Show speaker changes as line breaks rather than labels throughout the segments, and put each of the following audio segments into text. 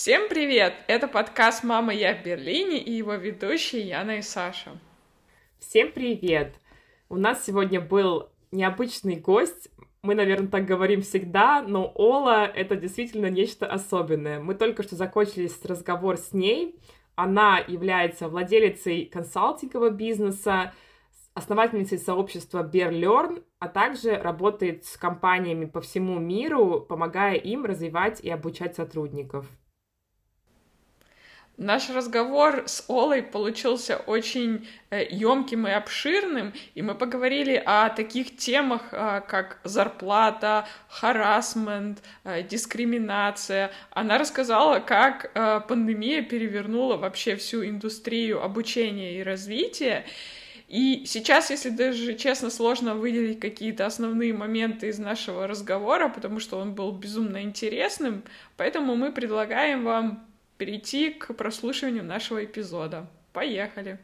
Всем привет! Это подкаст «Мама, я в Берлине» и его ведущие Яна и Саша.
Всем привет! У нас сегодня был необычный гость. Мы, наверное, так говорим всегда, но Ола — это действительно нечто особенное. Мы только что закончили разговор с ней. Она является владелицей консалтингового бизнеса, основательницей сообщества BearLearn, а также работает с компаниями по всему миру, помогая им развивать и обучать сотрудников.
Наш разговор с Олой получился очень емким и обширным, и мы поговорили о таких темах, а, как зарплата, харасмент, а, дискриминация. Она рассказала, как пандемия перевернула вообще всю индустрию обучения и развития. И сейчас, если даже честно, сложно выделить какие-то основные моменты из нашего разговора, потому что он был безумно интересным, поэтому мы предлагаем вам перейти к прослушиванию нашего эпизода. Поехали!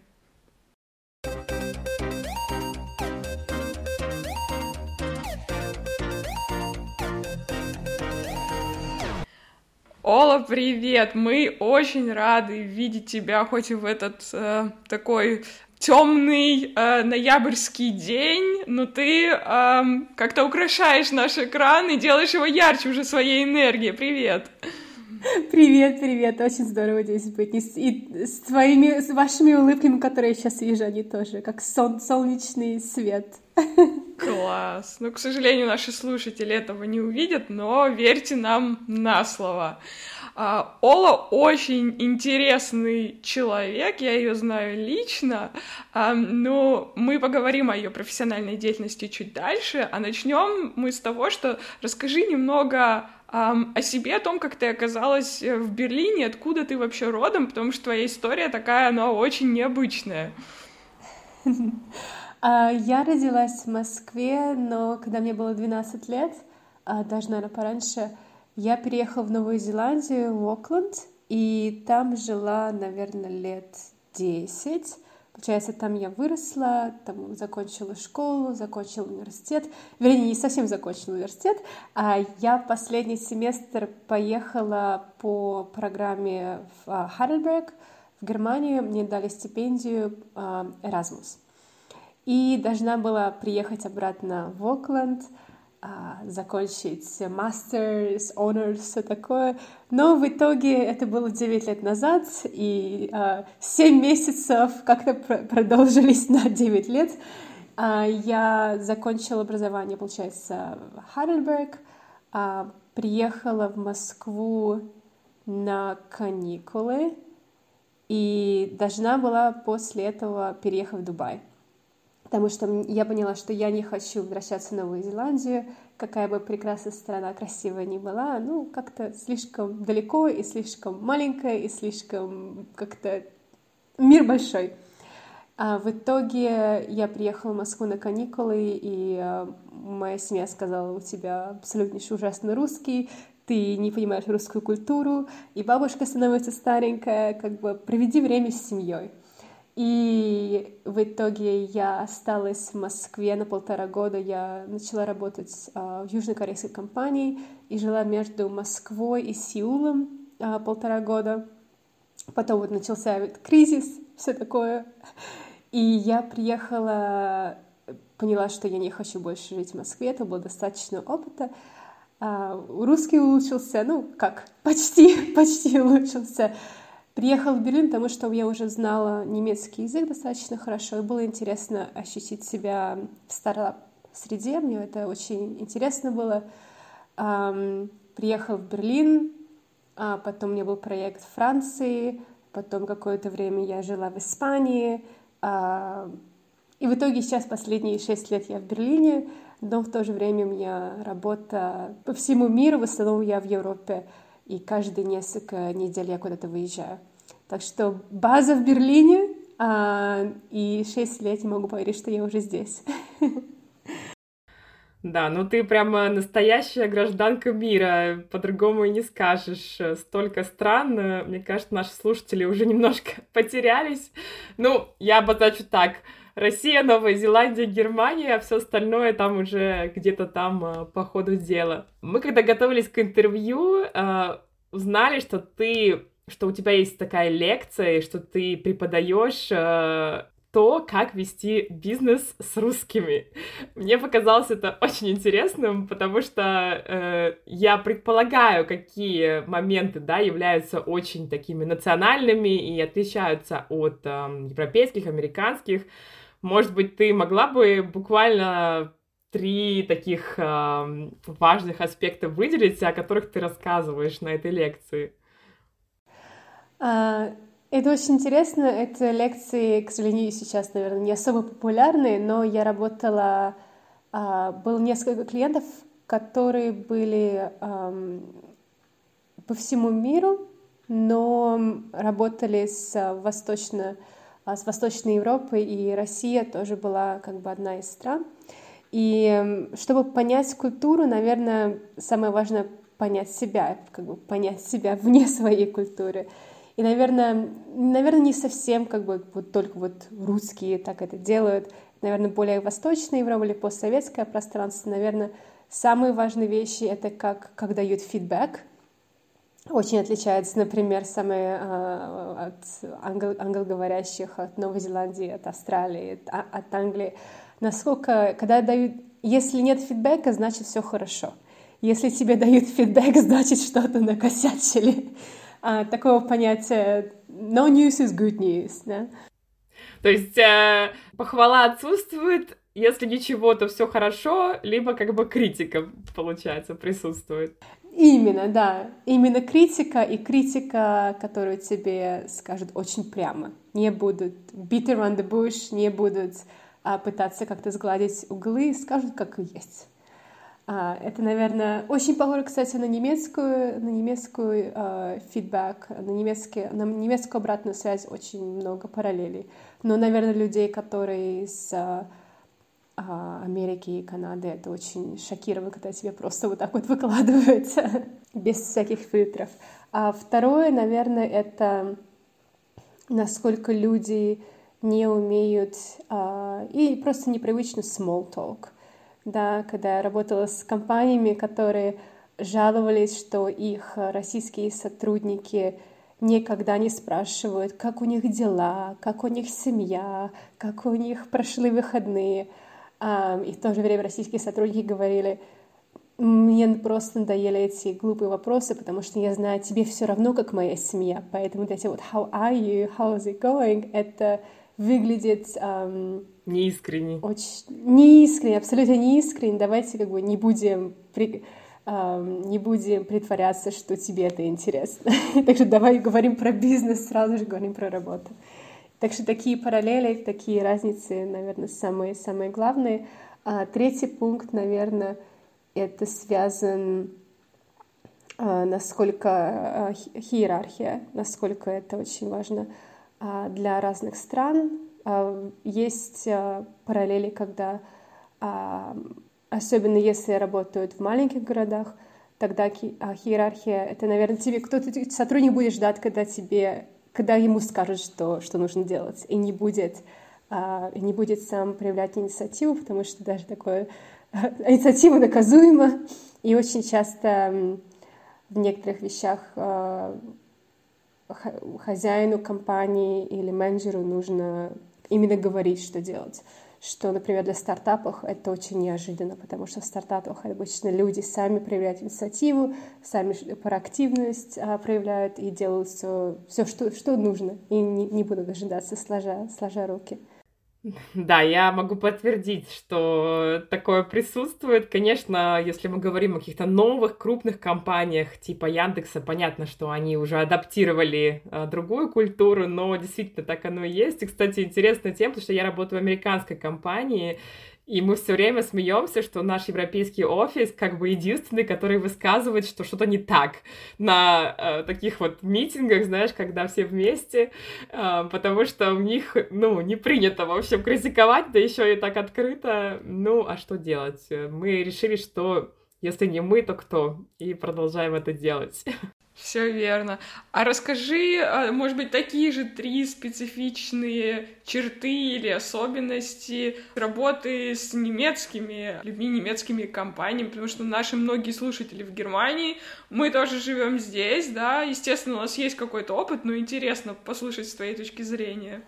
Ола, привет! Мы очень рады видеть тебя, хоть и в этот э, такой темный э, ноябрьский день, но ты э, как-то украшаешь наш экран и делаешь его ярче уже своей энергией. Привет!
Привет, привет, очень здорово здесь быть. И с твоими, с вашими улыбками, которые я сейчас вижу, они тоже как сон, солнечный свет.
Класс. Ну, к сожалению, наши слушатели этого не увидят, но верьте нам на слово. А, Ола очень интересный человек, я ее знаю лично, а, но мы поговорим о ее профессиональной деятельности чуть дальше, а начнем мы с того, что расскажи немного о себе, о том, как ты оказалась э, в Берлине, откуда ты вообще родом, потому что твоя история такая, она очень необычная.
А, я родилась в Москве, но когда мне было 12 лет, а, даже, наверное, пораньше, я переехала в Новую Зеландию, в Окленд, и там жила, наверное, лет 10. Получается, там я выросла, там закончила школу, закончила университет. Вернее, не совсем закончила университет, а я последний семестр поехала по программе в Хайдельберг, в Германию. Мне дали стипендию а, Erasmus. И должна была приехать обратно в Окленд — а, закончить мастерс, honors, все такое. Но в итоге это было 9 лет назад, и а, 7 месяцев как-то продолжились на 9 лет. А, я закончила образование, получается, в Хайдельберг, а, приехала в Москву на каникулы и должна была после этого переехать в Дубай потому что я поняла, что я не хочу возвращаться в Новую Зеландию, какая бы прекрасная страна, красивая ни была, ну, как-то слишком далеко и слишком маленькая, и слишком как-то мир большой. А в итоге я приехала в Москву на каникулы, и э, моя семья сказала, у тебя абсолютнейший ужасный русский, ты не понимаешь русскую культуру, и бабушка становится старенькая, как бы проведи время с семьей. И в итоге я осталась в Москве на полтора года. Я начала работать а, в южнокорейской компании и жила между Москвой и Сеулом а, полтора года. Потом вот начался кризис, все такое. И я приехала, поняла, что я не хочу больше жить в Москве, это было достаточно опыта. А, русский улучшился, ну как, почти, почти улучшился. Приехала в Берлин, потому что я уже знала немецкий язык достаточно хорошо, и было интересно ощутить себя в стартап-среде. Мне это очень интересно было. Приехала в Берлин, а потом у меня был проект в Франции, потом какое-то время я жила в Испании, а, и в итоге сейчас последние шесть лет я в Берлине, но в то же время у меня работа по всему миру, в основном я в Европе и каждые несколько недель я куда-то выезжаю. Так что база в Берлине, а, и шесть лет я могу поверить, что я уже здесь.
Да, ну ты прямо настоящая гражданка мира, по-другому и не скажешь. Столько стран, мне кажется, наши слушатели уже немножко потерялись. Ну, я обозначу так. Россия, Новая Зеландия, Германия, а все остальное там уже где-то там а, по ходу дела. Мы когда готовились к интервью, а, узнали, что ты что у тебя есть такая лекция, что ты преподаешь э, то, как вести бизнес с русскими. Мне показалось это очень интересным, потому что э, я предполагаю, какие моменты, да, являются очень такими национальными и отличаются от э, европейских, американских. Может быть, ты могла бы буквально три таких э, важных аспекта выделить, о которых ты рассказываешь на этой лекции?
А, это очень интересно. Это лекции, к сожалению, сейчас, наверное, не особо популярны, но я работала... А, было несколько клиентов, которые были по всему миру, но работали с восточно а, с Восточной Европой, и Россия тоже была как бы одна из стран. И чтобы понять культуру, наверное, самое важное понять себя, как бы понять себя вне своей культуры. И, наверное, наверное, не совсем как бы вот только вот русские так это делают. Наверное, более восточная Европа или постсоветское пространство, наверное, самые важные вещи — это как, как дают фидбэк. Очень отличается, например, самые э, от англ, англоговорящих, от Новой Зеландии, от Австралии, от, от Англии. Насколько, когда дают... Если нет фидбэка, значит, все хорошо. Если тебе дают фидбэк, значит, что-то накосячили а, такого понятия no news is good news, да?
То есть э, похвала отсутствует, если ничего, то все хорошо, либо как бы критика, получается, присутствует.
Именно, да. Именно критика и критика, которую тебе скажут очень прямо. Не будут beat around the bush, не будут а, пытаться как-то сгладить углы, скажут, как и есть. А, это, наверное, очень похоже, кстати, на немецкую, на немецкую э, на, немецкий, на немецкую обратную связь очень много параллелей. Но, наверное, людей, которые из э, Америки и Канады, это очень шокирует, когда тебе просто вот так вот выкладывают без всяких фильтров. А второе, наверное, это насколько люди не умеют э, и просто непривычно small talk да, когда я работала с компаниями, которые жаловались, что их российские сотрудники никогда не спрашивают, как у них дела, как у них семья, как у них прошли выходные. И в то же время российские сотрудники говорили, мне просто надоели эти глупые вопросы, потому что я знаю, тебе все равно, как моя семья. Поэтому вот эти вот «How are you? How is it going?» — это выглядит... Um,
неискренне.
Очень неискренне, абсолютно неискренне. Давайте как бы не будем... При, um, не будем притворяться, что тебе это интересно. так что давай говорим про бизнес, сразу же говорим про работу. Так что такие параллели, такие разницы, наверное, самые, самые главные. А третий пункт, наверное, это связан а, насколько а, иерархия, насколько это очень важно для разных стран. А, есть а, параллели, когда, особенно если работают в маленьких городах, тогда иерархия — это, наверное, тебе кто-то, сотрудник будет ждать, когда тебе, когда ему скажут, что, что нужно делать, и не будет, не будет сам проявлять инициативу, потому что даже такое инициатива наказуема, и очень часто в некоторых вещах хозяину компании или менеджеру нужно именно говорить, что делать. Что, например, для стартапов это очень неожиданно, потому что в стартапах обычно люди сами проявляют инициативу, сами проактивность а, проявляют и делают все, все что, что нужно, и не, не будут дожидаться, сложа, сложа руки.
Да, я могу подтвердить, что такое присутствует. Конечно, если мы говорим о каких-то новых крупных компаниях типа Яндекса, понятно, что они уже адаптировали а, другую культуру, но действительно так оно и есть. И, кстати, интересно тем, потому что я работаю в американской компании, и мы все время смеемся, что наш европейский офис как бы единственный, который высказывает, что что-то не так на э, таких вот митингах, знаешь, когда все вместе, э, потому что у них, ну, не принято, в общем, критиковать, да еще и так открыто. Ну, а что делать? Мы решили, что если не мы, то кто? И продолжаем это делать.
Все верно. А расскажи, а, может быть, такие же три специфичные черты или особенности работы с немецкими людьми, немецкими компаниями, потому что наши многие слушатели в Германии, мы тоже живем здесь, да, естественно, у нас есть какой-то опыт, но интересно послушать с твоей точки зрения.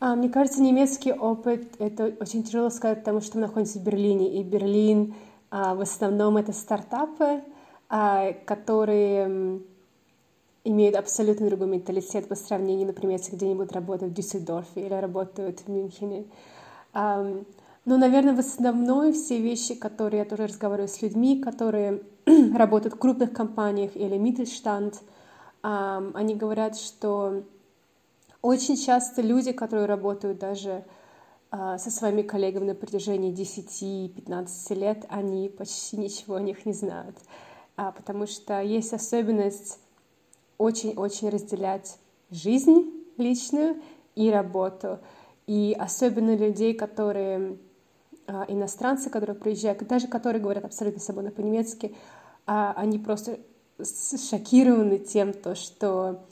А, мне кажется, немецкий опыт — это очень тяжело сказать, потому что мы находимся в Берлине, и Берлин а, в основном это стартапы, а, которые имеют абсолютно другой менталитет по сравнению, например, если где-нибудь работают в Дюссельдорфе или работают в Мюнхене. Но, наверное, в основном все вещи, которые я тоже разговариваю с людьми, которые работают в крупных компаниях или Mittelstand, они говорят, что очень часто люди, которые работают даже uh, со своими коллегами на протяжении 10-15 лет, они почти ничего о них не знают, uh, потому что есть особенность очень-очень разделять жизнь личную и работу. И особенно людей, которые а, иностранцы, которые приезжают, даже которые говорят абсолютно свободно по-немецки, а, они просто шокированы тем, то, что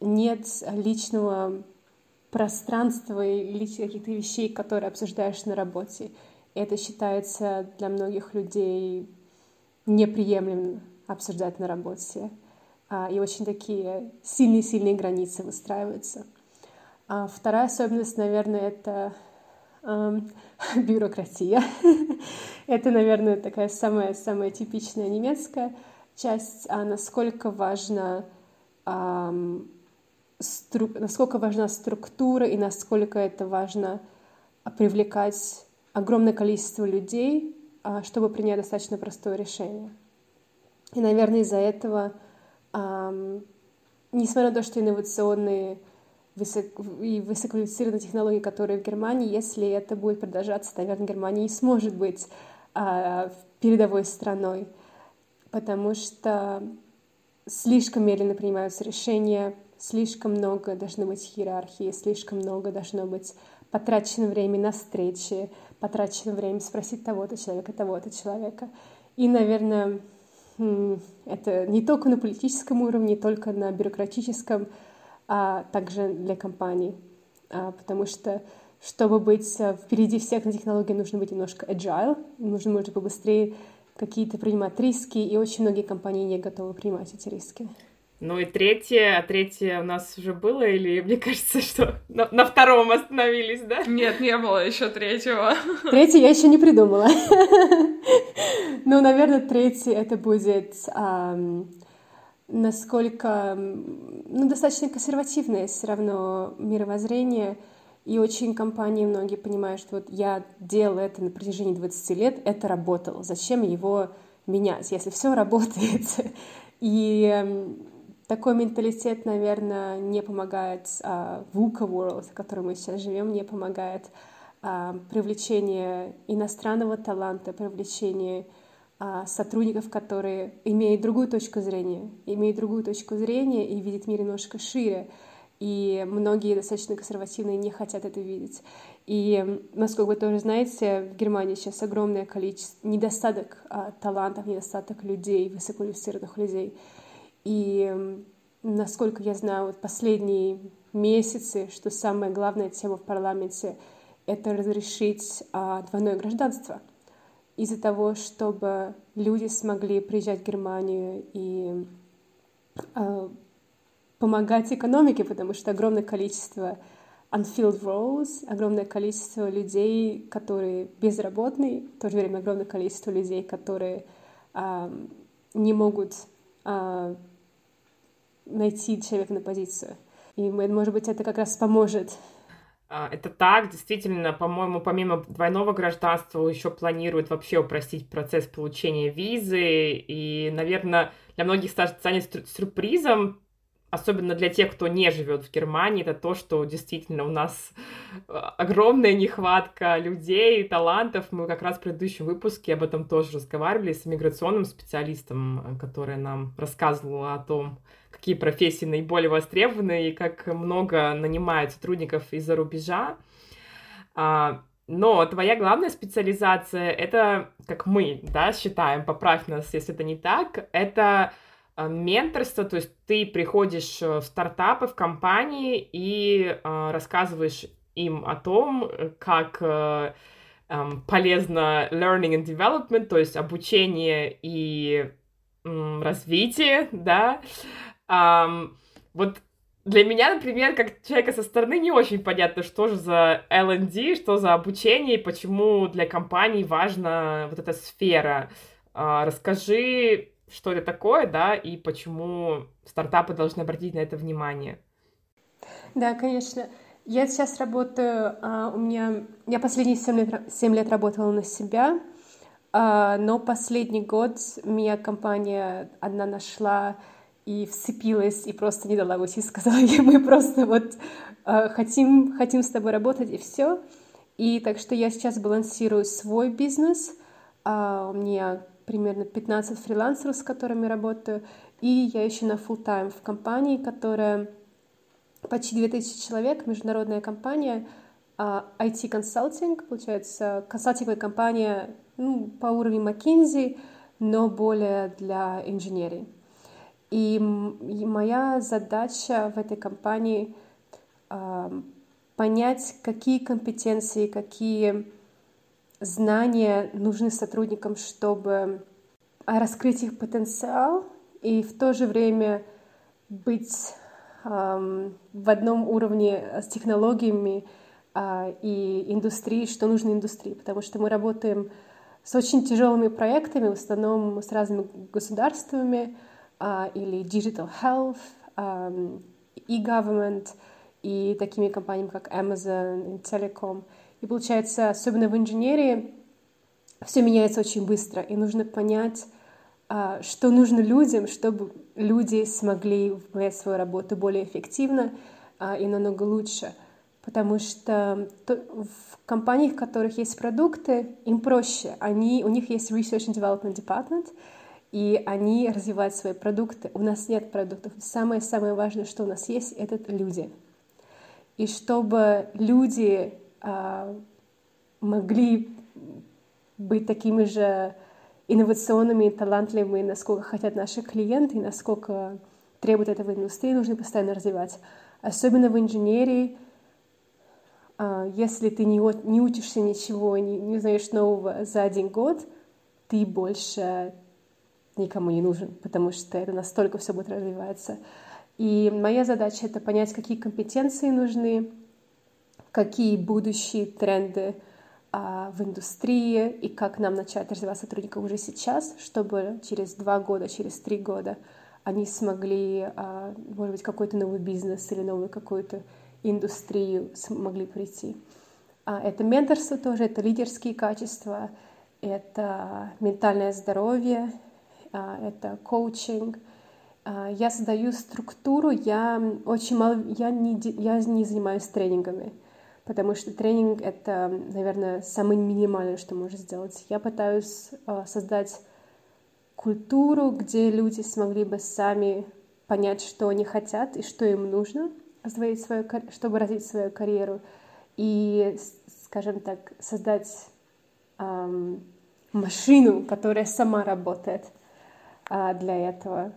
нет личного пространства и каких-то вещей, которые обсуждаешь на работе. Это считается для многих людей неприемлемым обсуждать на работе и очень такие сильные-сильные границы выстраиваются. А вторая особенность, наверное, это эм, бюрократия. это, наверное, такая самая самая типичная немецкая часть, а насколько важно эм, стру... насколько важна структура и насколько это важно привлекать огромное количество людей, а, чтобы принять достаточно простое решение. И, наверное, из-за этого несмотря на то, что инновационные высоко, и высококвалифицированные технологии, которые в Германии, если это будет продолжаться, наверное, Германия не сможет быть а, передовой страной, потому что слишком медленно принимаются решения, слишком много должно быть иерархии, слишком много должно быть потрачено время на встречи, потрачено время спросить того-то человека, того-то человека. И, наверное, это не только на политическом уровне, не только на бюрократическом, а также для компаний. А, потому что, чтобы быть э, впереди всех на технологии, нужно быть немножко agile, нужно, может, побыстрее какие-то принимать риски, и очень многие компании не готовы принимать эти риски.
Ну и третье, а третье у нас уже было, или мне кажется, что на, на втором остановились, да?
Нет, не было еще третьего.
Третье я еще не придумала. Ну, наверное, третье это будет насколько, ну, достаточно консервативное все равно мировоззрение, и очень компании многие понимают, что вот я делал это на протяжении 20 лет, это работало, зачем его менять, если все работает. И такой менталитет, наверное, не помогает а, VUCA World, в котором мы сейчас живем, не помогает а, привлечение иностранного таланта, привлечение а, сотрудников, которые имеют другую точку зрения, имеют другую точку зрения и видят мир немножко шире. И многие достаточно консервативные не хотят это видеть. И, насколько вы тоже знаете, в Германии сейчас огромное количество, недостаток а, талантов, недостаток людей, высококвалифицированных людей. И насколько я знаю, вот последние месяцы, что самая главная тема в парламенте — это разрешить а, двойное гражданство. Из-за того, чтобы люди смогли приезжать в Германию и а, помогать экономике, потому что огромное количество unfilled roles, огромное количество людей, которые безработные, в то же время огромное количество людей, которые а, не могут а, найти человека на позицию. И, может быть, это как раз поможет
а, это так, действительно, по-моему, помимо двойного гражданства еще планируют вообще упростить процесс получения визы, и, наверное, для многих станет сюрпризом особенно для тех, кто не живет в Германии, это то, что действительно у нас э, огромная нехватка людей, талантов. Мы как раз в предыдущем выпуске об этом тоже разговаривали с миграционным специалистом, э, который нам рассказывал о том, какие профессии наиболее востребованы и как много нанимают сотрудников из-за рубежа. А, но твоя главная специализация — это, как мы да, считаем, поправь нас, если это не так, это менторство, то есть ты приходишь в стартапы, в компании и рассказываешь им о том, как um, полезно learning and development, то есть обучение и развитие, да. Um, вот для меня, например, как человека со стороны, не очень понятно, что же за L&D, что за обучение, и почему для компаний важна вот эта сфера. Uh, расскажи, что это такое, да, и почему стартапы должны обратить на это внимание.
Да, конечно. Я сейчас работаю, а, у меня, я последние 7 лет, 7 лет работала на себя, а, но последний год меня компания одна нашла и вцепилась, и просто не дала уйти, сказала, мы просто вот а, хотим, хотим с тобой работать, и все. И так что я сейчас балансирую свой бизнес, у меня примерно 15 фрилансеров, с которыми работаю, и я еще на full time в компании, которая почти 2000 человек, международная компания, IT-консалтинг, а, получается, консалтинговая компания ну, по уровню McKinsey, но более для инженерии. И моя задача в этой компании понять, какие компетенции, какие знания нужны сотрудникам, чтобы раскрыть их потенциал и в то же время быть в одном уровне с технологиями а, и индустрией, что нужно индустрии, потому что мы работаем с очень тяжелыми проектами, в основном с разными государствами, или digital health, e-government, и такими компаниями, как Amazon и Telecom. И получается, особенно в инженерии, все меняется очень быстро, и нужно понять, а, что нужно людям, чтобы люди смогли выполнять свою работу более эффективно а, и намного лучше. Потому что в компаниях, в которых есть продукты, им проще. Они, у них есть Research and Development Department, и они развивают свои продукты. У нас нет продуктов. Самое-самое важное, что у нас есть, это люди. И чтобы люди а, могли быть такими же инновационными и талантливыми, насколько хотят наши клиенты, насколько требует этого индустрии, нужно постоянно развивать. Особенно в инженерии, а, если ты не, не учишься ничего, не, не знаешь нового за один год, ты больше никому не нужен, потому что это настолько все будет развиваться. И моя задача — это понять, какие компетенции нужны, какие будущие тренды — а, в индустрии и как нам начать развивать сотрудников уже сейчас, чтобы через два года, через три года они смогли, а, может быть, какой-то новый бизнес или новую какую-то индустрию смогли прийти. А, это менторство тоже, это лидерские качества, это ментальное здоровье, это коучинг. Я создаю структуру, я очень мало, я не, я не занимаюсь тренингами потому что тренинг — это, наверное, самое минимальное, что можно сделать. Я пытаюсь э, создать культуру, где люди смогли бы сами понять, что они хотят и что им нужно, развить свою, чтобы развить свою карьеру, и, скажем так, создать эм, машину, которая сама работает для этого.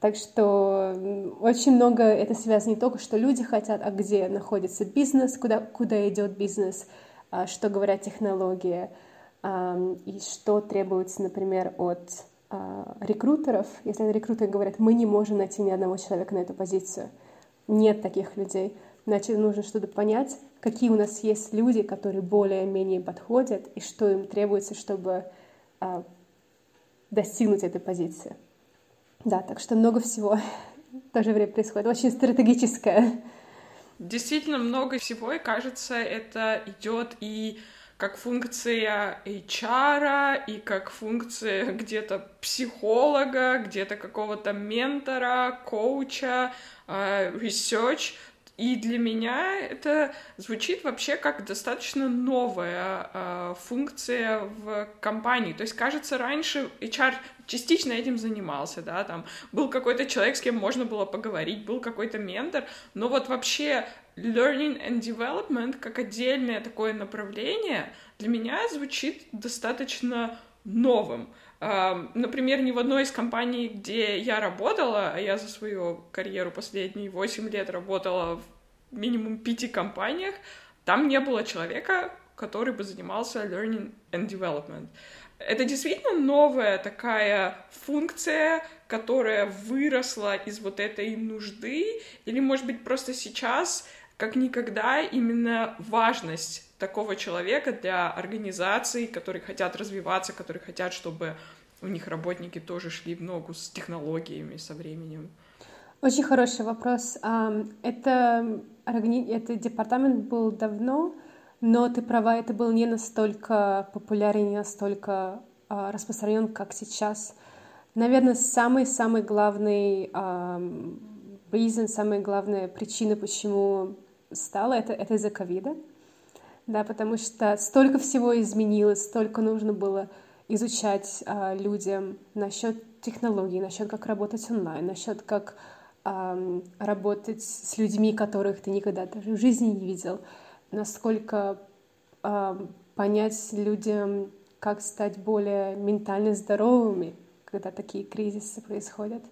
Так что очень много это связано не только, что люди хотят, а где находится бизнес, куда, куда идет бизнес, а, что говорят технологии, и что требуется, например, от а, рекрутеров. Если рекрутеры говорят, мы не можем найти ни одного человека на эту позицию, нет таких людей, значит, нужно что-то понять, какие у нас есть люди, которые более-менее подходят, и что им требуется, чтобы а, достигнуть этой позиции. Да, так что много всего в то же время происходит. Очень стратегическое.
Действительно много всего, и кажется, это идет и как функция HR, и как функция где-то психолога, где-то какого-то ментора, коуча, э, research. И для меня это звучит вообще как достаточно новая э, функция в компании. То есть, кажется, раньше HR частично этим занимался, да, там был какой-то человек, с кем можно было поговорить, был какой-то ментор, но вот вообще learning and development как отдельное такое направление для меня звучит достаточно новым. Например, ни в одной из компаний, где я работала, а я за свою карьеру последние 8 лет работала в минимум пяти компаниях, там не было человека, который бы занимался learning and development. Это действительно новая такая функция, которая выросла из вот этой нужды, или, может быть, просто сейчас, как никогда, именно важность такого человека для организаций, которые хотят развиваться, которые хотят, чтобы у них работники тоже шли в ногу с технологиями со временем?
Очень хороший вопрос. Это, это департамент был давно, но ты права, это был не настолько популярен, не настолько а, распространен, как сейчас. Наверное, самый-самый главный reason, самая главная причина, почему стало, это, это из-за ковида да, потому что столько всего изменилось, столько нужно было изучать а, людям насчет технологий, насчет как работать онлайн, насчет как а, работать с людьми, которых ты никогда даже в жизни не видел, насколько а, понять людям, как стать более ментально здоровыми, когда такие кризисы происходят.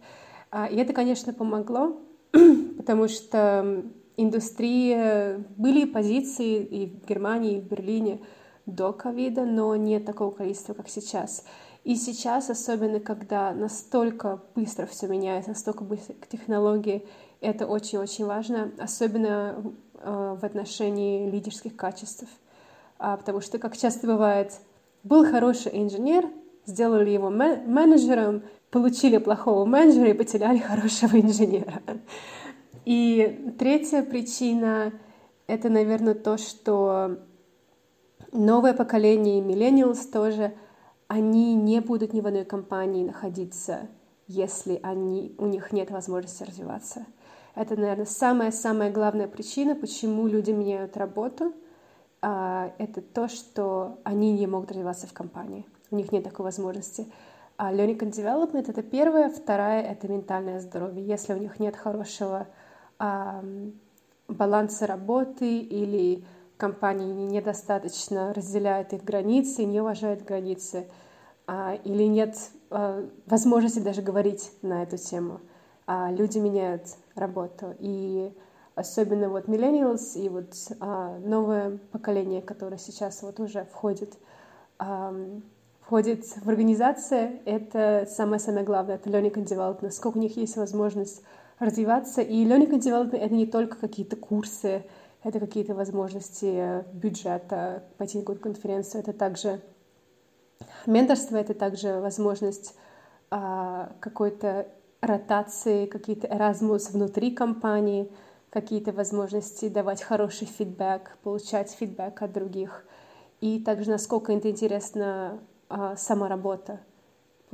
А, и это, конечно, помогло, потому что индустрии были позиции и в Германии, и в Берлине до ковида, но не такого количества, как сейчас. И сейчас, особенно когда настолько быстро все меняется, настолько быстро технологии, это очень-очень важно, особенно э, в отношении лидерских качеств. А, потому что, как часто бывает, был хороший инженер, сделали его менеджером, получили плохого менеджера и потеряли хорошего инженера. И третья причина — это, наверное, то, что новое поколение millennials тоже, они не будут ни в одной компании находиться, если они, у них нет возможности развиваться. Это, наверное, самая-самая главная причина, почему люди меняют работу. А, это то, что они не могут развиваться в компании. У них нет такой возможности. А learning and development — это первое. Второе — это ментальное здоровье. Если у них нет хорошего баланса работы или компании недостаточно разделяют их границы, не уважают границы, а, или нет а, возможности даже говорить на эту тему. А люди меняют работу. И особенно вот millennials и вот а, новое поколение, которое сейчас вот уже входит, входит в организацию, это самое-самое главное, это learning and development, насколько у них есть возможность развиваться. И learning and development — это не только какие-то курсы, это какие-то возможности бюджета, пойти на какую-то конференцию, это также менторство, это также возможность а, какой-то ротации, какие-то Erasmus внутри компании, какие-то возможности давать хороший фидбэк, получать фидбэк от других. И также насколько это интересна а, сама работа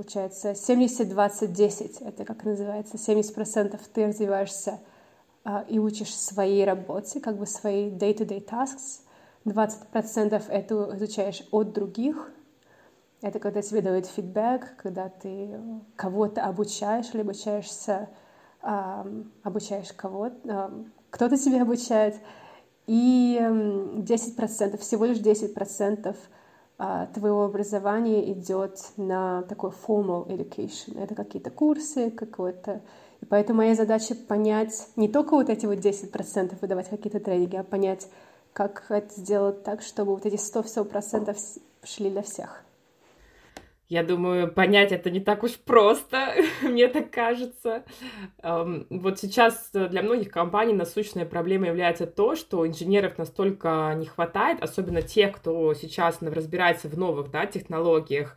получается 70-20-10, это как называется, 70% ты развиваешься и учишь своей работе, как бы свои day-to-day tasks, 20% это изучаешь от других, это когда тебе дают фидбэк, когда ты кого-то обучаешь или обучаешься, а, обучаешь кого-то, а, кто-то тебя обучает, и 10%, всего лишь 10% а, твоего образования идет на такой formal education. Это какие-то курсы, какое-то... И поэтому моя задача понять не только вот эти вот 10% выдавать какие-то тренинги, а понять, как это сделать так, чтобы вот эти 100-100% шли для всех.
Я думаю, понять это не так уж просто, мне так кажется. Вот сейчас для многих компаний насущной проблемой является то, что инженеров настолько не хватает, особенно тех, кто сейчас разбирается в новых да, технологиях,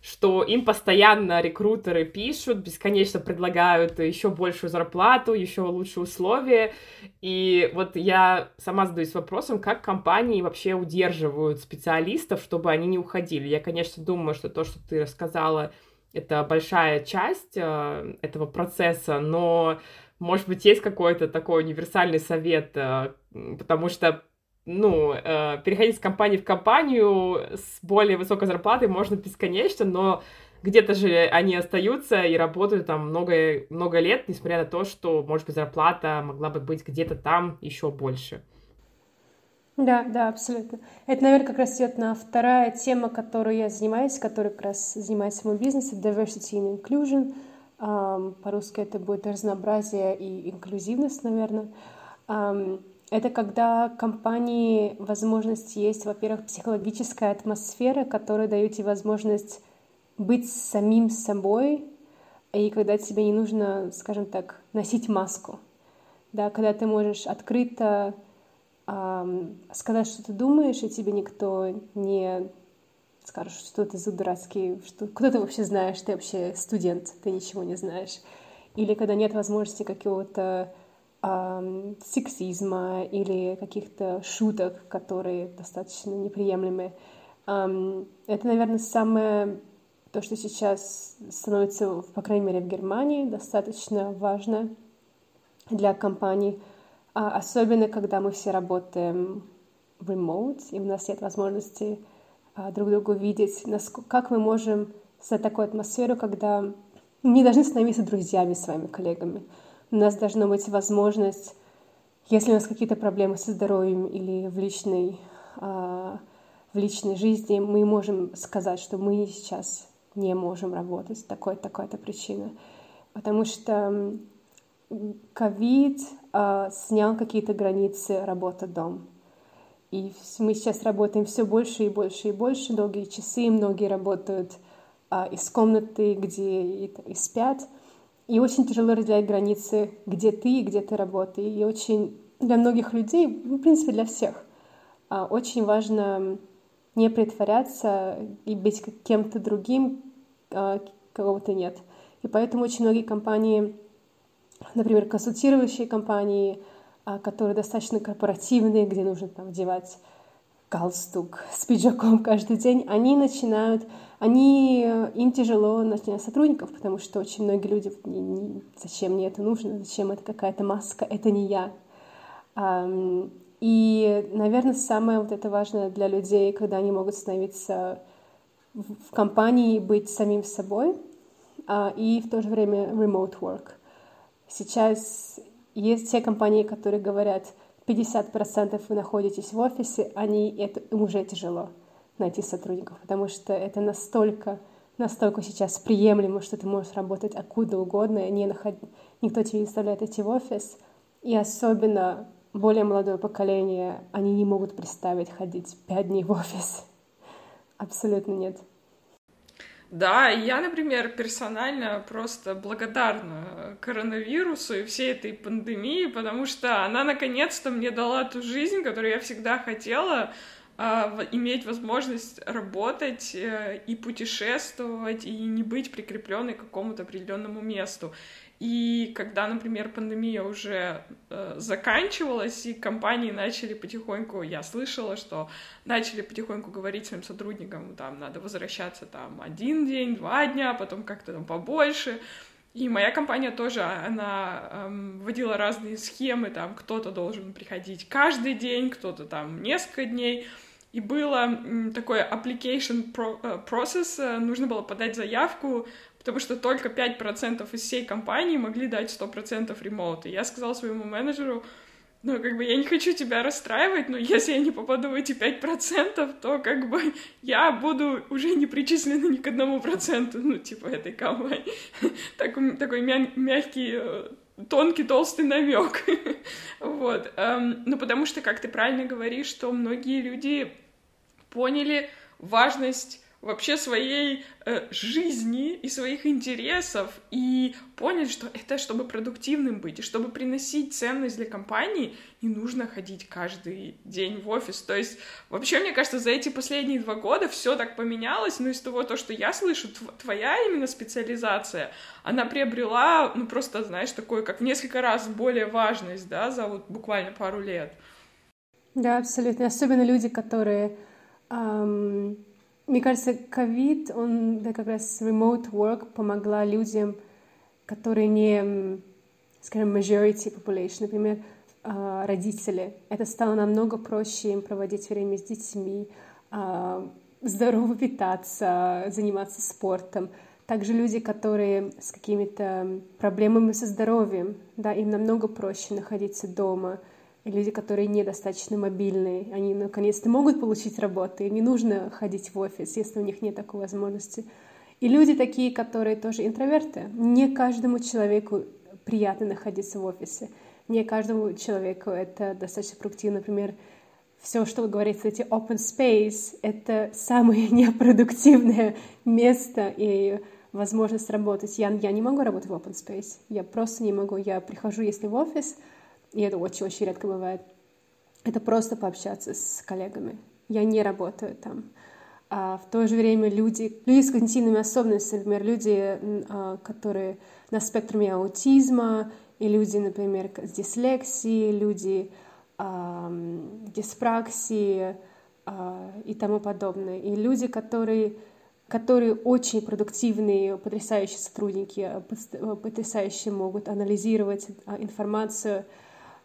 что им постоянно рекрутеры пишут, бесконечно предлагают еще большую зарплату, еще лучшие условия. И вот я сама задаюсь вопросом, как компании вообще удерживают специалистов, чтобы они не уходили. Я, конечно, думаю, что то, что ты ты рассказала, это большая часть э, этого процесса, но, может быть, есть какой-то такой универсальный совет, э, потому что ну, э, переходить с компании в компанию с более высокой зарплатой можно бесконечно, но где-то же они остаются и работают там много, много лет, несмотря на то, что, может быть, зарплата могла бы быть где-то там еще больше.
Да, да, абсолютно. Это, наверное, как раз идет на вторая тема, которую я занимаюсь, которая как раз занимается моим бизнесом, diversity and inclusion. Um, по-русски это будет разнообразие и инклюзивность, наверное. Um, это когда компании возможность есть, во-первых, психологическая атмосфера, которая дает тебе возможность быть самим собой, и когда тебе не нужно, скажем так, носить маску. Да, когда ты можешь открыто сказать, что ты думаешь, и тебе никто не скажет, что ты за дурацкий, что кто ты вообще знаешь, ты вообще студент, ты ничего не знаешь. Или когда нет возможности какого-то эм, сексизма или каких-то шуток, которые достаточно неприемлемы. Эм, это, наверное, самое то, что сейчас становится, по крайней мере, в Германии достаточно важно для компаний, особенно когда мы все работаем remote, и у нас нет возможности а, друг друга видеть, как мы можем создать такую атмосферу, когда мы не должны становиться друзьями с своими коллегами. У нас должна быть возможность, если у нас какие-то проблемы со здоровьем или в личной, а, в личной жизни, мы можем сказать, что мы сейчас не можем работать, такой такой-то причина. Потому что ковид э, снял какие-то границы работа-дом. И мы сейчас работаем все больше и больше и больше, долгие часы, многие работают э, из комнаты, где и, и спят. И очень тяжело разделять границы, где ты и где ты работаешь. И очень для многих людей, в принципе, для всех, э, очень важно не притворяться и быть кем-то другим, а, кого-то нет. И поэтому очень многие компании, например, консультирующие компании, а, которые достаточно корпоративные, где нужно там одевать галстук с пиджаком каждый день, они начинают, они, им тяжело начинать сотрудников, потому что очень многие люди, не, не, зачем мне это нужно, зачем это какая-то маска, это не я. И, наверное, самое вот это важное для людей, когда они могут становиться в компании быть самим собой а, и в то же время remote work. Сейчас есть те компании, которые говорят, 50% вы находитесь в офисе, они, это, им уже тяжело найти сотрудников, потому что это настолько, настолько сейчас приемлемо, что ты можешь работать откуда угодно, не наход... никто тебе не заставляет идти в офис. И особенно более молодое поколение, они не могут представить ходить пять дней в офис. Абсолютно нет.
Да, я, например, персонально просто благодарна коронавирусу и всей этой пандемии, потому что она наконец-то мне дала ту жизнь, которую я всегда хотела, а, иметь возможность работать э, и путешествовать, и не быть прикрепленной к какому-то определенному месту. И когда, например, пандемия уже э, заканчивалась, и компании начали потихоньку, я слышала, что начали потихоньку говорить своим сотрудникам, там, надо возвращаться там один день, два дня, потом как-то там побольше. И моя компания тоже, она эм, вводила разные схемы, там, кто-то должен приходить каждый день, кто-то там несколько дней. И было такое application э, process, э, нужно было подать заявку потому что только 5% из всей компании могли дать 100% ремоут. И я сказала своему менеджеру, ну, как бы я не хочу тебя расстраивать, но если я не попаду в эти 5%, то как бы я буду уже не причислена ни к одному проценту, ну, типа, этой компании. такой, такой мя- мягкий э, тонкий, толстый намек. вот. Эм, ну, потому что, как ты правильно говоришь, что многие люди поняли важность вообще своей э, жизни и своих интересов и поняли, что это чтобы продуктивным быть и чтобы приносить ценность для компании, не нужно ходить каждый день в офис. То есть вообще, мне кажется, за эти последние два года все так поменялось, но из того, то, что я слышу, твоя именно специализация, она приобрела, ну просто, знаешь, такое, как в несколько раз более важность, да, за вот буквально пару лет.
Да, абсолютно. Особенно люди, которые мне кажется, ковид, он, да, как раз remote work помогла людям, которые не, скажем, majority population, например, а, родители. Это стало намного проще им проводить время с детьми, а, здорово питаться, заниматься спортом. Также люди, которые с какими-то проблемами со здоровьем, да, им намного проще находиться дома, люди, которые недостаточно мобильные, они наконец-то могут получить работу, и не нужно ходить в офис, если у них нет такой возможности. И люди такие, которые тоже интроверты. Не каждому человеку приятно находиться в офисе. Не каждому человеку это достаточно продуктивно. Например, все, что вы говорите, эти open space, это самое непродуктивное место и возможность работать. Я, я не могу работать в open space. Я просто не могу. Я прихожу, если в офис, и это очень-очень редко бывает, это просто пообщаться с коллегами. Я не работаю там. А в то же время люди, люди с когнитивными особенностями, например, люди, а, которые на спектруме аутизма, и люди, например, с дислексией, люди а, дисфраксии а, и тому подобное. И люди, которые, которые очень продуктивные, потрясающие сотрудники, потрясающе могут анализировать информацию,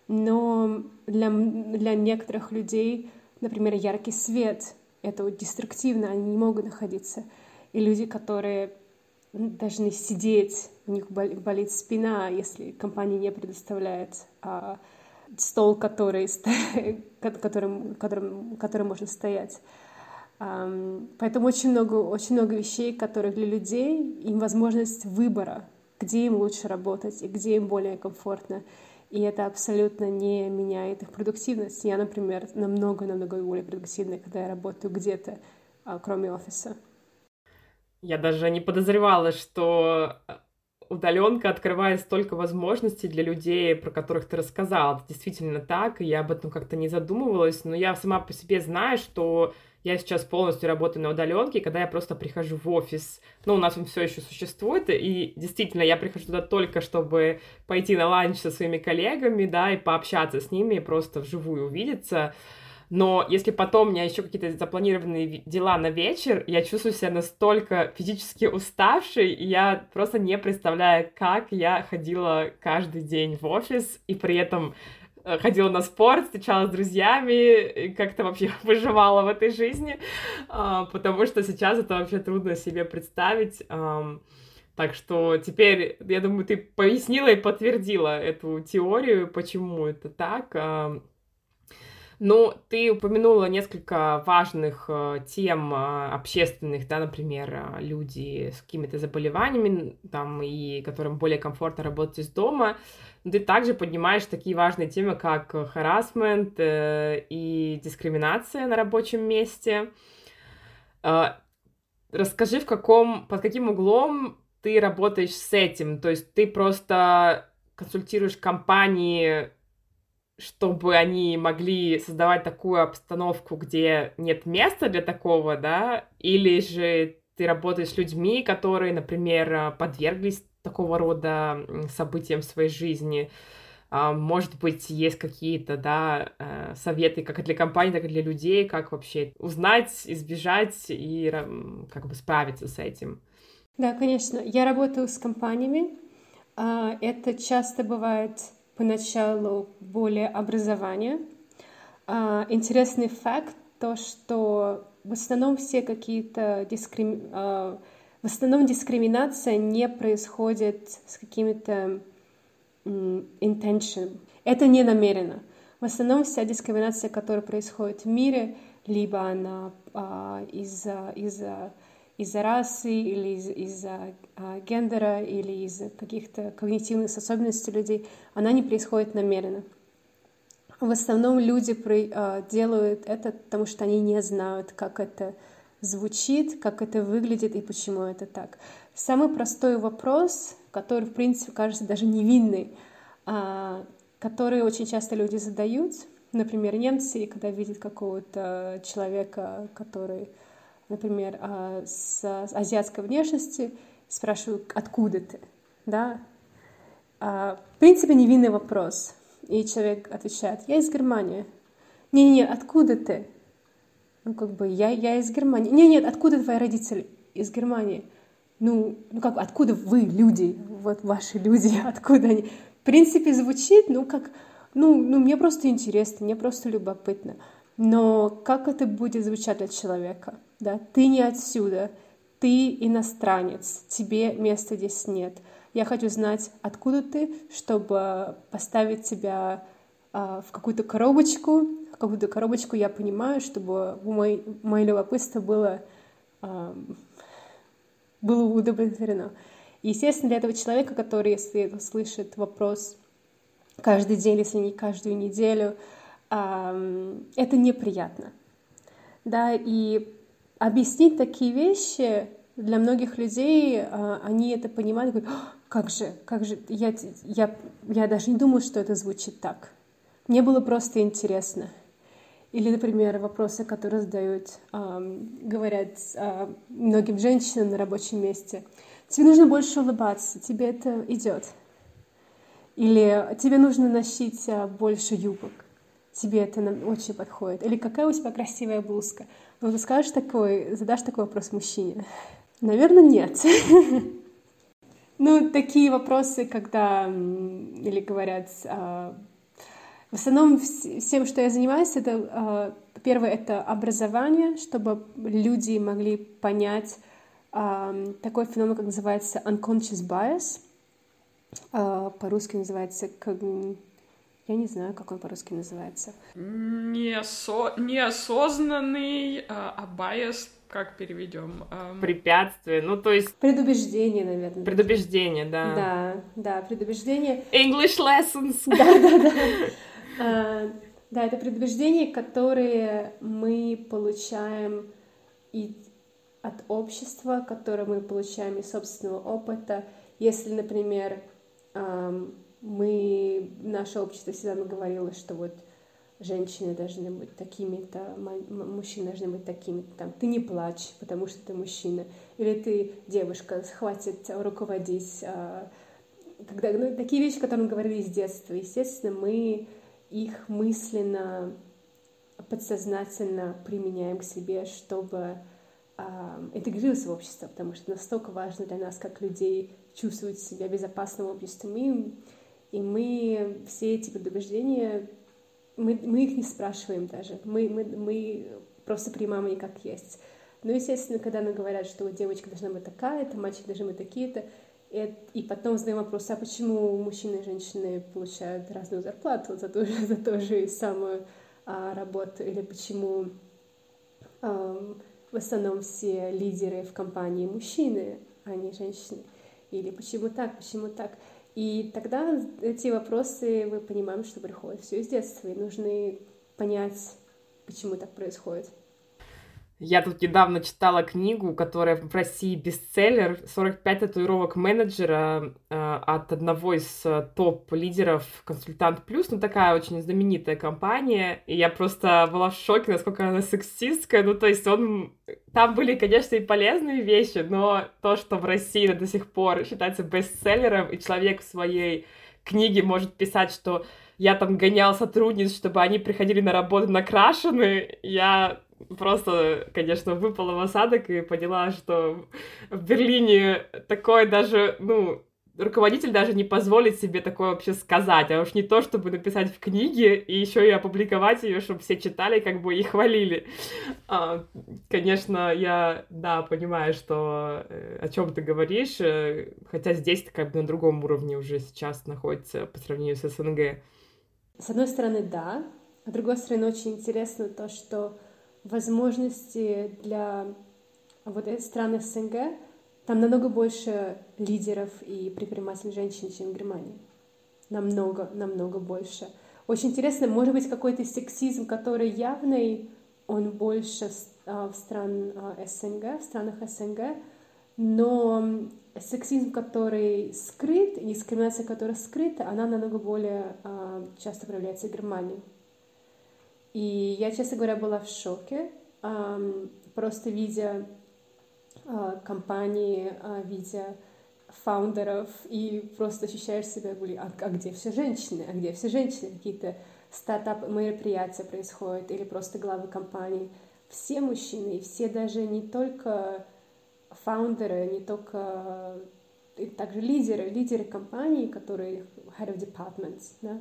но для, для некоторых людей, например, яркий свет — это вот деструктивно, они не могут находиться. И люди, которые должны сидеть, у них болит спина, если компания не предоставляет а, стол, который, которым, которым, которым можно стоять. Um, поэтому очень много, очень много вещей, которых для людей им возможность выбора, где им лучше работать и где им более комфортно и это абсолютно не меняет их продуктивность. Я, например, намного-намного более продуктивна, когда я работаю где-то, а, кроме офиса.
Я даже не подозревала, что э, удаленка открывает столько возможностей для людей, про которых ты рассказал. Это действительно так, и я об этом как-то не задумывалась, но я сама по себе знаю, что я сейчас полностью работаю на удаленке, когда я просто прихожу в офис. Ну, у нас он все еще существует, и действительно, я прихожу туда только, чтобы пойти на ланч со своими коллегами, да, и пообщаться с ними, просто вживую увидеться. Но если потом у меня еще какие-то запланированные дела на вечер, я чувствую себя настолько физически уставшей, и я просто не представляю, как я ходила каждый день в офис, и при этом ходила на спорт, встречалась с друзьями, как-то вообще выживала в этой жизни, а, потому что сейчас это вообще трудно себе представить. Так что теперь, я думаю, ты пояснила и подтвердила эту теорию, почему это так. Ну, ты упомянула несколько важных э, тем э, общественных, да, например, люди с какими-то заболеваниями, там, и которым более комфортно работать из дома. Ты также поднимаешь такие важные темы, как харасмент э, и дискриминация на рабочем месте. Э, расскажи, в каком, под каким углом ты работаешь с этим? То есть ты просто консультируешь компании, чтобы они могли создавать такую обстановку, где нет места для такого, да? Или же ты работаешь с людьми, которые, например, подверглись такого рода событиям в своей жизни. А, может быть, есть какие-то, да, э, советы как для компаний, так и для людей, как вообще узнать, избежать и как бы справиться с этим.
Да, конечно. Я работаю с компаниями. А, это часто бывает поначалу более образование. А, интересный факт то, что в основном все какие-то дискриминации в основном дискриминация не происходит с какими-то intention. Это не намеренно. В основном вся дискриминация, которая происходит в мире, либо она а, из-за из из расы или из- из-за а, гендера или из-за каких-то когнитивных особенностей людей, она не происходит намеренно. В основном люди а, делают это, потому что они не знают, как это звучит, как это выглядит и почему это так. Самый простой вопрос, который, в принципе, кажется даже невинный, а, который очень часто люди задают, например, немцы, когда видят какого-то человека, который, например, а, с азиатской внешности, спрашивают, откуда ты, да? В принципе, невинный вопрос. И человек отвечает, я из Германии. Не-не-не, откуда ты? Ну, как бы, я, я из Германии. Нет, нет, откуда твои родители? Из Германии. Ну, ну как, откуда вы, люди? Вот ваши люди, откуда они? В принципе, звучит, ну, как, ну, ну, мне просто интересно, мне просто любопытно. Но как это будет звучать для человека? Да? Ты не отсюда, ты иностранец, тебе места здесь нет. Я хочу знать, откуда ты, чтобы поставить тебя а, в какую-то коробочку, в какую-то коробочку я понимаю, чтобы мой, мое любопытство было, а, было удовлетворено. Естественно, для этого человека, который, если слышит вопрос каждый день, если не каждую неделю, а, это неприятно. Да, и объяснить такие вещи для многих людей, они это понимают, говорят, как же, как же, я, я, я даже не думала, что это звучит так. Мне было просто интересно. Или, например, вопросы, которые задают, э, говорят э, многим женщинам на рабочем месте. Тебе нужно больше улыбаться, тебе это идет. Или тебе нужно носить э, больше юбок, тебе это очень подходит. Или какая у тебя красивая блузка. Ну, ты скажешь такой, задашь такой вопрос мужчине? Наверное, нет. Ну, такие вопросы, когда или говорят а, в основном всем, что я занимаюсь, это а, первое это образование, чтобы люди могли понять а, такой феномен, как называется unconscious bias. А, по-русски называется я не знаю, как он по-русски называется.
Неосо... Неосознанный, а bias как переведем?
Препятствие, ну то есть...
Предубеждение, наверное.
Предубеждение, да.
Да, да, предубеждение.
English lessons.
Да, да, да. А, да, это предубеждения, которые мы получаем и от общества, которые мы получаем из собственного опыта. Если, например, мы, наше общество всегда говорило, что вот женщины должны быть такими-то, мужчины должны быть такими-то, там, ты не плачь, потому что ты мужчина, или ты девушка, хватит руководить, а, когда, ну, такие вещи, которые мы говорили с детства, естественно, мы их мысленно, подсознательно применяем к себе, чтобы э, интегрироваться в общество, потому что настолько важно для нас, как людей, чувствовать себя безопасно в обществе. Мы, и мы все эти предубеждения, мы, мы их не спрашиваем даже, мы, мы, мы просто принимаем их как есть. Но, естественно, когда нам говорят, что вот девочка должна быть такая-то, мальчик должен быть такие-то, и потом задаем вопрос, а почему мужчины и женщины получают разную зарплату за ту же, за ту же самую а, работу, или почему а, в основном все лидеры в компании мужчины, а не женщины, или почему так, почему так. И тогда эти вопросы мы понимаем, что приходят все из детства, и нужно понять, почему так происходит.
Я тут недавно читала книгу, которая в России бестселлер «45 татуировок менеджера» э, от одного из э, топ-лидеров «Консультант Плюс». Ну, такая очень знаменитая компания. И я просто была в шоке, насколько она сексистская. Ну, то есть он... Там были, конечно, и полезные вещи, но то, что в России до сих пор считается бестселлером, и человек в своей книге может писать, что я там гонял сотрудниц, чтобы они приходили на работу накрашены, я просто, конечно, выпала в осадок и поняла, что в Берлине такое даже, ну, руководитель даже не позволит себе такое вообще сказать, а уж не то, чтобы написать в книге и еще и опубликовать ее, чтобы все читали, как бы и хвалили. А, конечно, я, да, понимаю, что э, о чем ты говоришь, э, хотя здесь ты как бы на другом уровне уже сейчас находится по сравнению с СНГ.
С одной стороны, да, а с другой стороны, очень интересно то, что возможности для вот стран СНГ, там намного больше лидеров и предпринимателей женщин, чем в Германии. Намного, намного больше. Очень интересно, может быть, какой-то сексизм, который явный, он больше в стран а, СНГ, в странах СНГ, но сексизм, который скрыт, дискриминация, которая скрыта, она намного более а, часто проявляется в Германии. И я, честно говоря, была в шоке, просто видя а, компании, а, видя фаундеров, и просто ощущаешь себя, а, а где все женщины, а где все женщины, какие-то стартап-мероприятия происходят, или просто главы компаний. Все мужчины, и все даже не только фаундеры, не только и также лидеры, лидеры компаний, которые head of departments, да,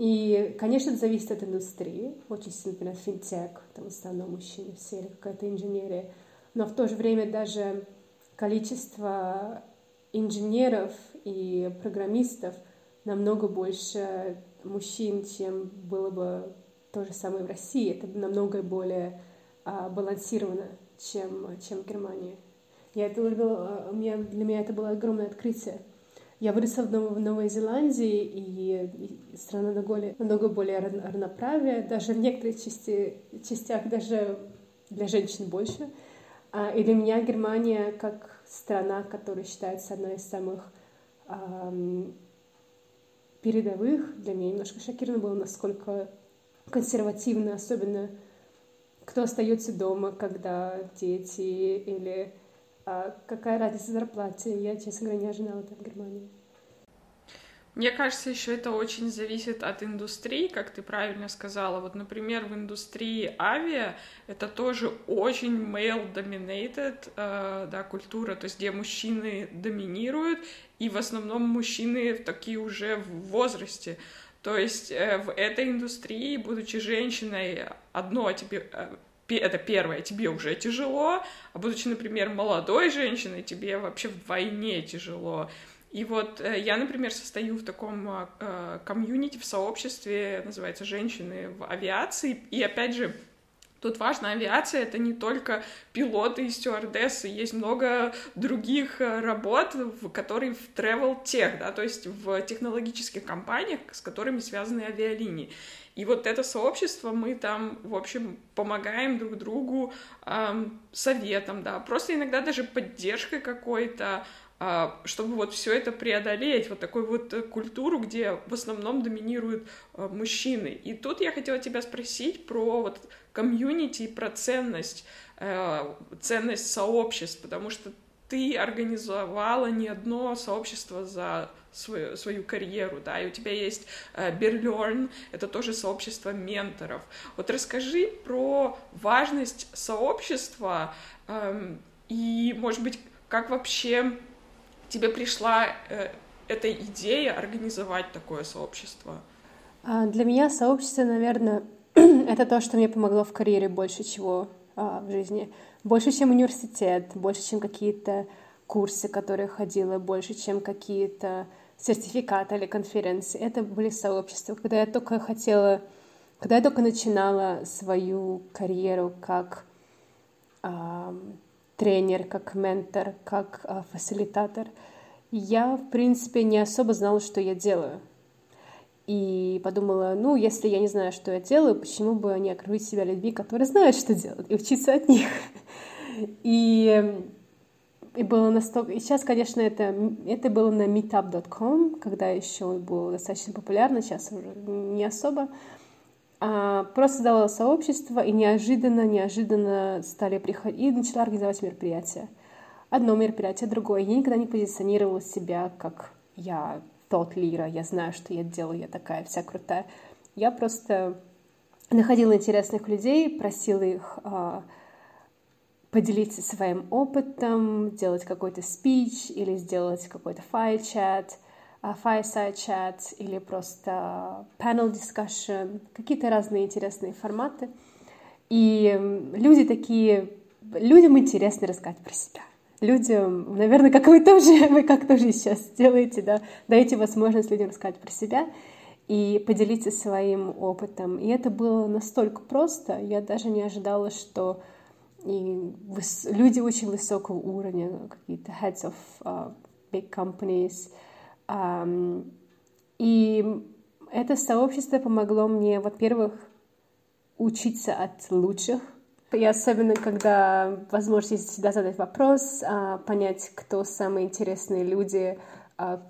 и, конечно, это зависит от индустрии. Очень сильно, например, финтех, там в основном мужчины все, или какая-то инженерия. Но в то же время даже количество инженеров и программистов намного больше мужчин, чем было бы то же самое в России. Это намного более а, балансировано, чем, чем в Германии. Я это, меня, для меня это было огромное открытие. Я выросла в, Нов- в Новой Зеландии, и, страна намного более равноправия, даже в некоторых части, частях даже для женщин больше. А, и для меня Германия как страна, которая считается одной из самых эм, передовых, для меня немножко шокировано было, насколько консервативно, особенно кто остается дома, когда дети или а, какая разница в зарплате. Я, честно говоря, не ожидала это в Германии.
Мне кажется, еще это очень зависит от индустрии, как ты правильно сказала. Вот, например, в индустрии авиа это тоже очень male-dominated э, да, культура, то есть где мужчины доминируют, и в основном мужчины такие уже в возрасте. То есть э, в этой индустрии, будучи женщиной, одно тебе э, это первое, тебе уже тяжело, а будучи, например, молодой женщиной, тебе вообще вдвойне тяжело. И вот э, я, например, состою в таком э, э, комьюнити, в сообществе, называется «Женщины в авиации», и опять же, Тут важно, авиация — это не только пилоты и стюардессы, есть много других работ, в которые в travel тех, да, то есть в технологических компаниях, с которыми связаны авиалинии. И вот это сообщество, мы там, в общем, помогаем друг другу эм, советом, да, просто иногда даже поддержкой какой-то, а, чтобы вот все это преодолеть, вот такую вот э, культуру, где в основном доминируют э, мужчины. И тут я хотела тебя спросить про вот комьюнити и про ценность, э, ценность сообществ, потому что ты организовала не одно сообщество за свою, свою карьеру, да, и у тебя есть Берлерн, это тоже сообщество менторов. Вот расскажи про важность сообщества эм, и, может быть, как вообще тебе пришла э, эта идея организовать такое сообщество?
А, для меня сообщество, наверное, это то, что мне помогло в карьере больше чего а, в жизни. Больше, чем университет, больше, чем какие-то курсы, которые ходила, больше, чем какие-то сертификаты или конференции. Это были сообщества. Когда я только хотела, когда я только начинала свою карьеру как а, тренер, как ментор, как а, фасилитатор, я, в принципе, не особо знала, что я делаю. И подумала, ну, если я не знаю, что я делаю, почему бы не окружить себя людьми, которые знают, что делать, и учиться от них. И, и было настолько... И сейчас, конечно, это, это было на meetup.com, когда еще было достаточно популярно, сейчас уже не особо. А, просто создавала сообщество, и неожиданно, неожиданно стали приходить, и начала организовать мероприятия. Одно мероприятие, другое. Я никогда не позиционировала себя как я тот Лира, я знаю, что я делаю, я такая вся крутая. Я просто находила интересных людей, просила их а, поделиться своим опытом, сделать какой-то спич или сделать какой-то файл-чат — fireside chat или просто panel discussion, какие-то разные интересные форматы. И люди такие, людям интересно рассказать про себя. Людям, наверное, как вы тоже, вы как тоже сейчас делаете, да, даете возможность людям рассказать про себя и поделиться своим опытом. И это было настолько просто, я даже не ожидала, что и люди очень высокого уровня, какие-то heads of uh, big companies, и это сообщество помогло мне, во-первых, учиться от лучших. И особенно, когда возможно всегда задать вопрос, а, понять, кто самые интересные люди. А,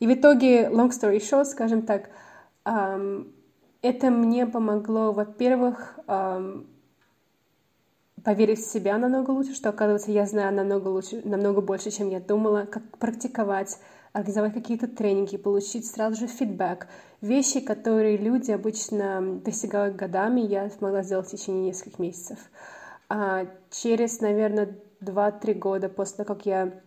и в итоге, long story short, скажем так, это мне помогло, во-первых, поверить в себя намного лучше, что, оказывается, я знаю намного, лучше, намного больше, чем я думала, как практиковать, организовать какие-то тренинги, получить сразу же фидбэк. Вещи, которые люди обычно достигают годами, я смогла сделать в течение нескольких месяцев. А через, наверное, 2-3 года после того, как я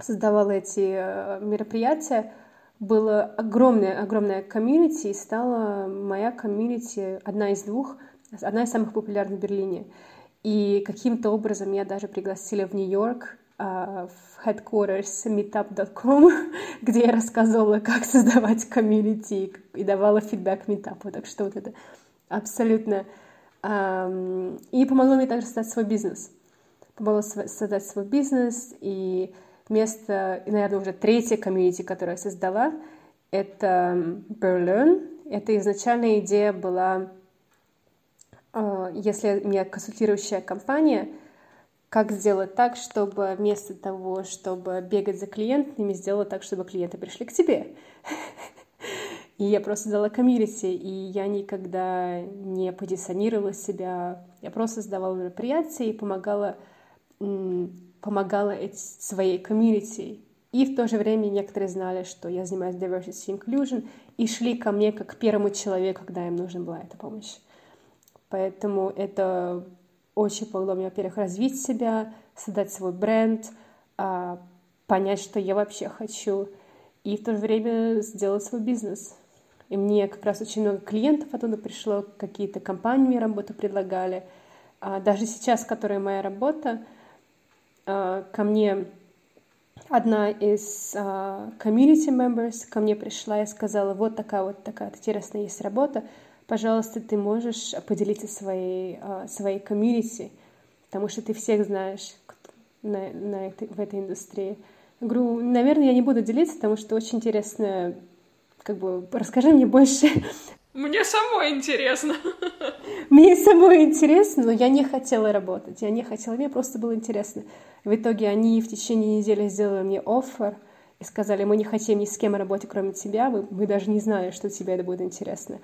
создавала эти э, мероприятия, было огромное, огромное комьюнити, и стала моя комьюнити одна из двух, одна из самых популярных в Берлине. И каким-то образом меня даже пригласили в Нью-Йорк в headquarters meetup.com, где я рассказывала, как создавать комьюнити и давала фидбэк метапу. Так что вот это абсолютно... И помогло мне также создать свой бизнес. Помогло создать свой бизнес, и место, и, наверное, уже третье комьюнити, которое я создала, это Berlin. Это изначальная идея была, а, если у меня консультирующая компания — как сделать так, чтобы вместо того, чтобы бегать за клиентами, сделать так, чтобы клиенты пришли к тебе. И я просто дала комьюнити, и я никогда не позиционировала себя, я просто создавала мероприятия и помогала, помогала своей комьюнити. И в то же время некоторые знали, что я занимаюсь diversity inclusion, и шли ко мне как к первому человеку, когда им нужна была эта помощь. Поэтому это очень помогло мне, во-первых, развить себя, создать свой бренд, а, понять, что я вообще хочу, и в то же время сделать свой бизнес. И мне как раз очень много клиентов оттуда пришло, какие-то компании мне работу предлагали. А, даже сейчас, которая моя работа, а, ко мне одна из community members ко мне пришла и сказала, вот такая вот такая интересная есть работа, пожалуйста, ты можешь поделиться своей, а, своей комьюнити, потому что ты всех знаешь на, на этой, в этой индустрии. Я говорю, наверное, я не буду делиться, потому что очень интересно, как бы, расскажи мне больше.
Мне самой интересно.
Мне самой интересно, но я не хотела работать, я не хотела, мне просто было интересно. В итоге они в течение недели сделали мне оффер и сказали, мы не хотим ни с кем работать, кроме тебя, мы, мы даже не знали, что тебе это будет интересно.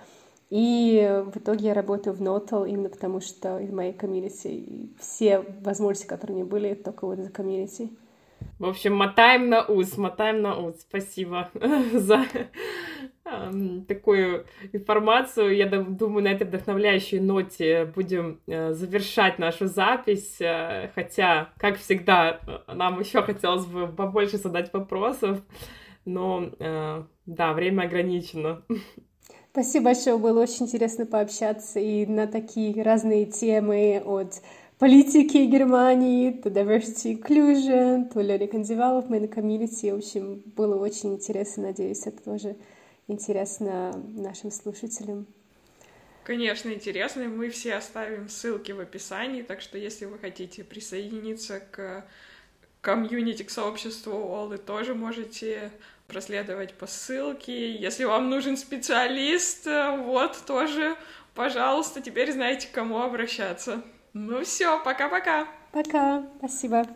И в итоге я работаю в Notable именно потому, что из моей комьюнити все возможности, которые мне были, только вот за комьюнити.
В общем, мотаем на ус, мотаем на ус. Спасибо за э, такую информацию. Я думаю, на этой вдохновляющей ноте будем э, завершать нашу запись. Э, хотя, как всегда, нам еще хотелось бы побольше задать вопросов. Но э, да, время ограничено.
Спасибо большое, было очень интересно пообщаться и на такие разные темы от политики Германии, to diversity inclusion, to learning and development, community. В общем, было очень интересно. Надеюсь, это тоже интересно нашим слушателям.
Конечно, интересно. Мы все оставим ссылки в описании, так что если вы хотите присоединиться к комьюнити, к сообществу Олы, тоже можете проследовать по ссылке. Если вам нужен специалист, э, вот тоже, пожалуйста, теперь знаете, к кому обращаться. Ну все, пока-пока.
Пока, спасибо.